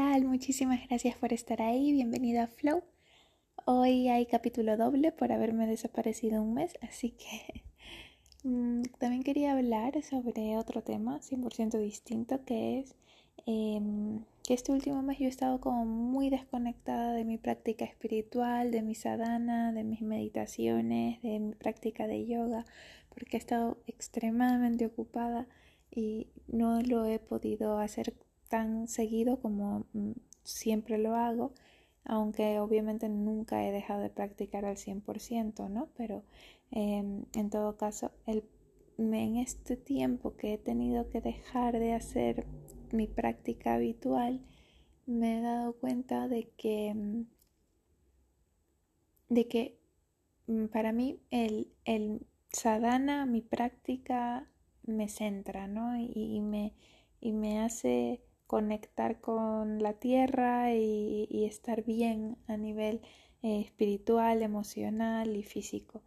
Muchísimas gracias por estar ahí. Bienvenido a Flow. Hoy hay capítulo doble por haberme desaparecido un mes, así que mm, también quería hablar sobre otro tema 100% distinto que es em, que este último mes yo he estado como muy desconectada de mi práctica espiritual, de mi sadhana, de mis meditaciones, de mi práctica de yoga, porque he estado extremadamente ocupada y no lo he podido hacer tan seguido como mm, siempre lo hago, aunque obviamente nunca he dejado de practicar al 100%, ¿no? Pero em, en todo caso, el, en este tiempo que he tenido que dejar de hacer mi práctica habitual, me he dado cuenta de que, mm, de que mm, para mí el, el sadhana, mi práctica, me centra, ¿no? Y, me, y me hace conectar con la tierra y, estar bien a nivel eh, espiritual, emocional y físico.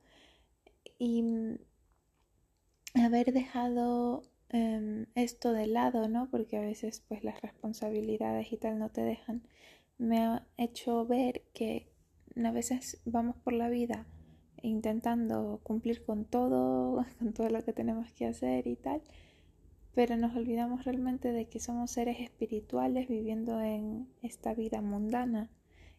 Y mm, haber dejado em, esto de lado, ¿no? Porque a veces pues las responsabilidades y tal no te dejan, me ha hecho ver que a veces vamos por la vida intentando cumplir con todo, con todo lo que tenemos que hacer y tal, pero nos olvidamos realmente de que somos seres espirituales viviendo en esta vida mundana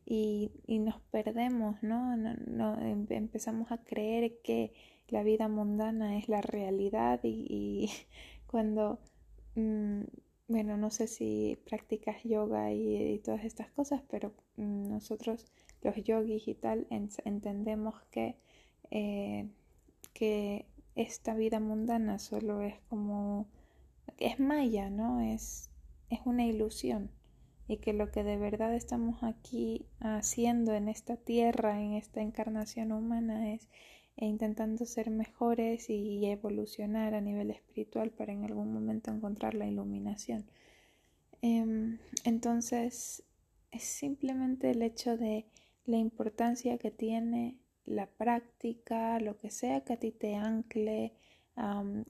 y, nos perdemos, ¿no? No, em, Empezamos a creer que la vida mundana es la realidad y, cuando, mm, bueno, no sé si practicas yoga y, todas estas cosas, pero mm, nosotros los yogis y tal entendemos que, eh, que esta vida mundana solo es como es maya, ¿no? Es, es una ilusión y que lo que de verdad estamos aquí haciendo en esta tierra, en esta encarnación humana, es intentando ser mejores y evolucionar a nivel espiritual para en algún momento encontrar la iluminación. Em, entonces, es simplemente el hecho de la importancia que tiene la práctica, lo que sea que a ti te ancle,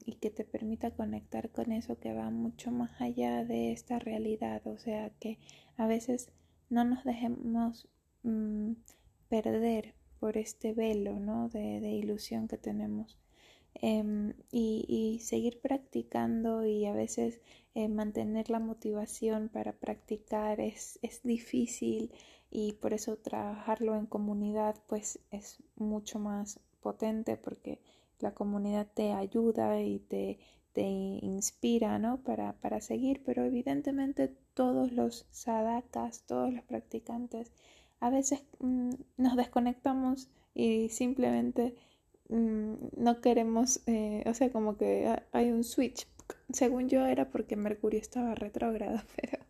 y que te permita conectar con eso que va mucho más allá de esta realidad. O sea, que a veces no nos dejemos mm, perder por este velo ¿no? de, ilusión que tenemos. Em, y, seguir practicando y a veces eh, mantener la motivación para practicar es, es difícil y por eso trabajarlo en comunidad pues es mucho más potente porque la comunidad te ayuda y te, te inspira ¿no? para, para seguir, pero evidentemente todos los sadakas, todos los practicantes, a veces mm, nos desconectamos y simplemente mm, no queremos, eh, o sea, como que hay un switch. Según yo era porque Mercurio estaba retrógrado, pero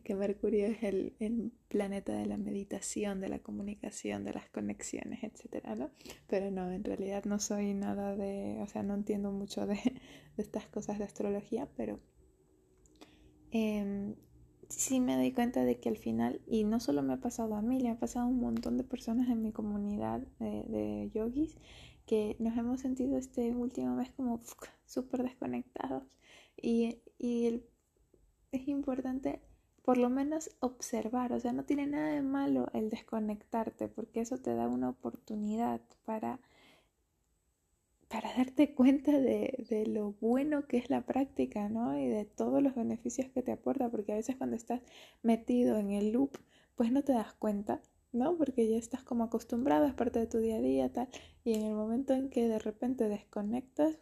que Mercurio es el, planeta de la meditación, de la comunicación, de las conexiones, etcétera, ¿no? Pero no, en realidad no soy nada de, o sea, no entiendo mucho de, estas cosas de astrología, pero em, sí me doy cuenta de que al final, y no solo me ha pasado a mí, le ha pasado a un montón de personas en mi comunidad de, yogis, que nos hemos sentido este último mes como súper desconectados. Y, y es importante por lo menos observar, o sea, no tiene nada de malo el desconectarte, porque eso te da una oportunidad para, para darte cuenta de, de, lo bueno que es la práctica, ¿no? Y de todos los beneficios que te aporta, porque a veces cuando estás metido en el loop, pues no te das cuenta, ¿no? Porque ya estás como acostumbrado, es parte de tu día a día, tal, y en el momento en que de repente desconectas,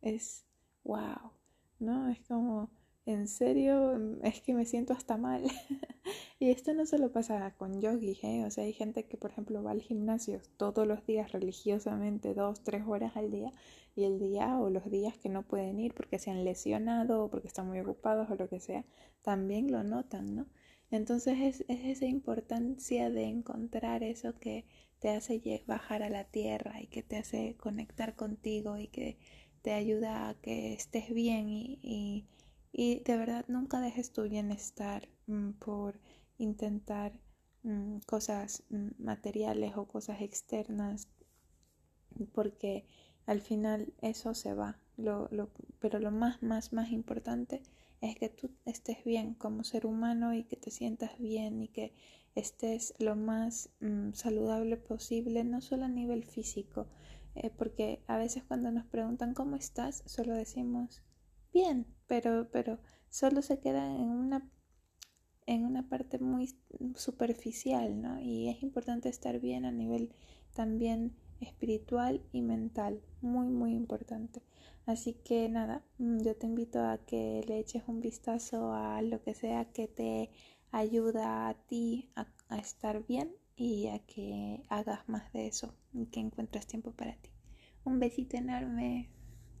es wow, ¿no? Es como en serio, mm, es que me siento hasta mal. y esto no solo pasa con yogis, ¿eh? O sea, hay gente que, por ejemplo, va al gimnasio todos los días religiosamente, dos, tres horas al día, y el día o los días que no pueden ir porque se han lesionado o porque están muy ocupados o lo que sea, también lo notan, ¿no? Entonces es, es esa importancia de encontrar eso que te hace bajar a la tierra y que te hace conectar contigo y que te ayuda a que estés bien y y de verdad nunca dejes tu bienestar mm, por intentar mm, cosas mm, materiales o cosas externas, porque al final eso se va. Lo, lo, pero lo más, más, más importante es que tú estés bien como ser humano y que te sientas bien y que estés lo más saludable posible, no solo a nivel físico, eh, porque a veces cuando nos preguntan cómo estás, solo decimos bien, pero, pero solo se queda en una, en una parte muy superficial, ¿no? Y es importante estar bien a nivel también espiritual y mental, muy, muy importante. Así que nada, mm, yo te invito a que le eches un vistazo a lo que sea que te ayuda a ti a, a estar bien y a que hagas más de eso y que encuentres tiempo para ti. Un besito enorme.